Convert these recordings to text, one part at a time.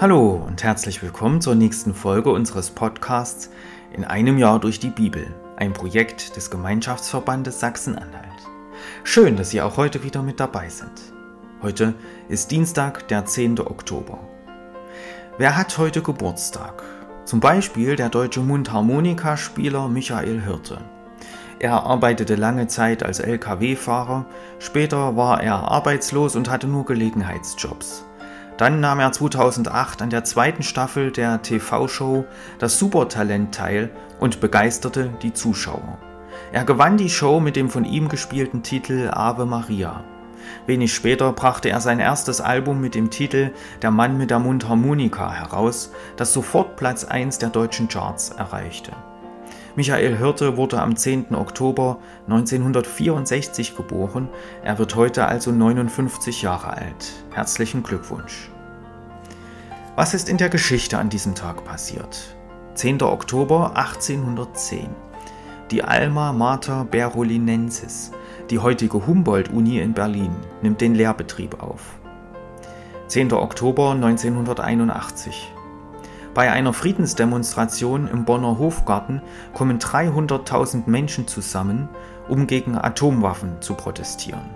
Hallo und herzlich willkommen zur nächsten Folge unseres Podcasts In einem Jahr durch die Bibel, ein Projekt des Gemeinschaftsverbandes Sachsen-Anhalt. Schön, dass Sie auch heute wieder mit dabei sind. Heute ist Dienstag, der 10. Oktober. Wer hat heute Geburtstag? Zum Beispiel der deutsche Mundharmonikaspieler Michael Hirte. Er arbeitete lange Zeit als Lkw-Fahrer, später war er arbeitslos und hatte nur Gelegenheitsjobs. Dann nahm er 2008 an der zweiten Staffel der TV-Show Das Supertalent teil und begeisterte die Zuschauer. Er gewann die Show mit dem von ihm gespielten Titel Ave Maria. Wenig später brachte er sein erstes Album mit dem Titel Der Mann mit der Mundharmonika heraus, das sofort Platz 1 der deutschen Charts erreichte. Michael Hirte wurde am 10. Oktober 1964 geboren. Er wird heute also 59 Jahre alt. Herzlichen Glückwunsch. Was ist in der Geschichte an diesem Tag passiert? 10. Oktober 1810. Die Alma Mater Berolinensis, die heutige Humboldt-Uni in Berlin, nimmt den Lehrbetrieb auf. 10. Oktober 1981. Bei einer Friedensdemonstration im Bonner Hofgarten kommen 300.000 Menschen zusammen, um gegen Atomwaffen zu protestieren.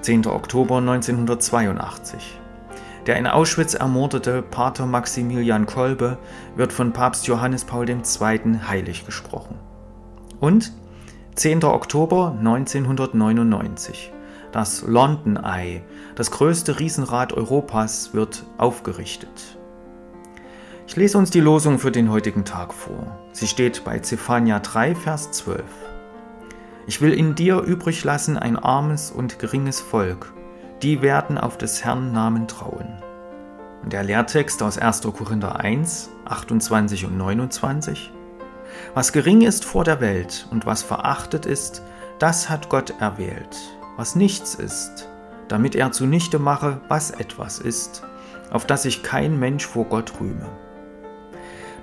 10. Oktober 1982. Der in Auschwitz ermordete Pater Maximilian Kolbe wird von Papst Johannes Paul II. heilig gesprochen. Und 10. Oktober 1999. Das London Eye, das größte Riesenrad Europas, wird aufgerichtet. Ich lese uns die Losung für den heutigen Tag vor. Sie steht bei Zephania 3, Vers 12. Ich will in dir übrig lassen ein armes und geringes Volk, die werden auf des Herrn Namen trauen. Und der Lehrtext aus 1. Korinther 1, 28 und 29. Was gering ist vor der Welt und was verachtet ist, das hat Gott erwählt. Was nichts ist, damit er zunichte mache, was etwas ist, auf das sich kein Mensch vor Gott rühme.